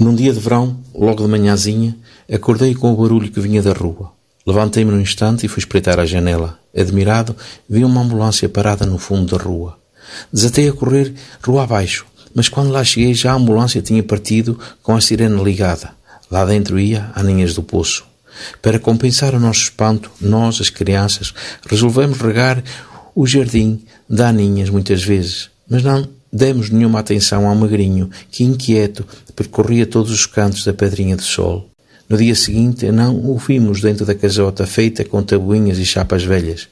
Num dia de verão, logo de manhãzinha, acordei com o barulho que vinha da rua. Levantei-me num instante e fui espreitar a janela. Admirado, vi uma ambulância parada no fundo da rua. Desatei a correr rua abaixo, mas quando lá cheguei já a ambulância tinha partido com a sirene ligada. Lá dentro ia Aninhas do Poço. Para compensar o nosso espanto, nós, as crianças, resolvemos regar o jardim de Aninhas muitas vezes, mas não demos nenhuma atenção ao magrinho que, inquieto, percorria todos os cantos da pedrinha de sol. No dia seguinte, não o vimos dentro da casota feita com tabuinhas e chapas velhas.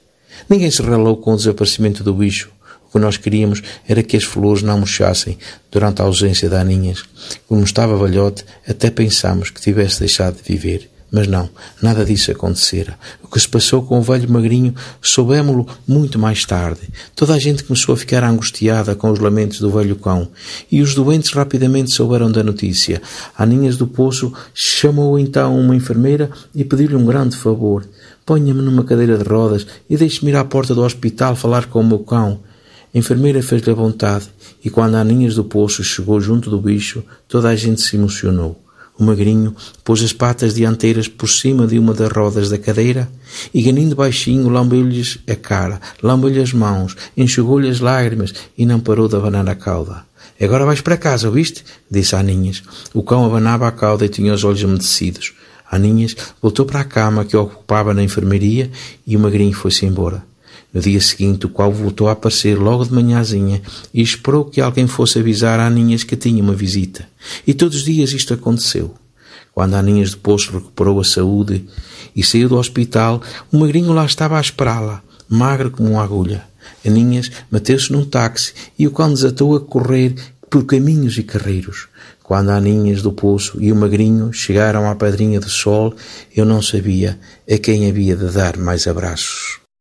Ninguém se relou com o desaparecimento do bicho. O que nós queríamos era que as flores não murchassem durante a ausência da Aninhas. Como estava velhote, até pensámos que tivesse deixado de viver. Mas não, nada disso acontecera. O que se passou com o velho magrinho soubemos-lo muito mais tarde. Toda a gente começou a ficar angustiada com os lamentos do velho cão, e os doentes rapidamente souberam da notícia. Aninhas do Poço chamou então uma enfermeira e pediu-lhe um grande favor. Ponha-me numa cadeira de rodas e deixe-me ir à porta do hospital falar com o meu cão. A enfermeira fez-lhe a vontade, e quando Aninhas do Poço chegou junto do bicho, toda a gente se emocionou. O magrinho pôs as patas dianteiras por cima de uma das rodas da cadeira e, ganindo baixinho, lambeu-lhes a cara, lambeu-lhe as mãos, enxugou-lhe as lágrimas e não parou de abanar a cauda. Agora vais para casa, ouviste? Disse Aninhas. O cão abanava a cauda e tinha os olhos umedecidos. A Aninhas voltou para a cama que ocupava na enfermaria e o magrinho foi-se embora. No dia seguinte, o qual voltou a aparecer logo de manhãzinha e esperou que alguém fosse avisar a Aninhas que tinha uma visita. E todos os dias isto aconteceu. Quando Aninhas de Poço recuperou a saúde e saiu do hospital, o magrinho lá estava a esperá-la, magro como uma agulha. Aninhas meteu-se num táxi e o cão desatou a correr por caminhos e carreiros. Quando Aninhas do Poço e o Magrinho chegaram à Pedrinha do Sol, eu não sabia a quem havia de dar mais abraços.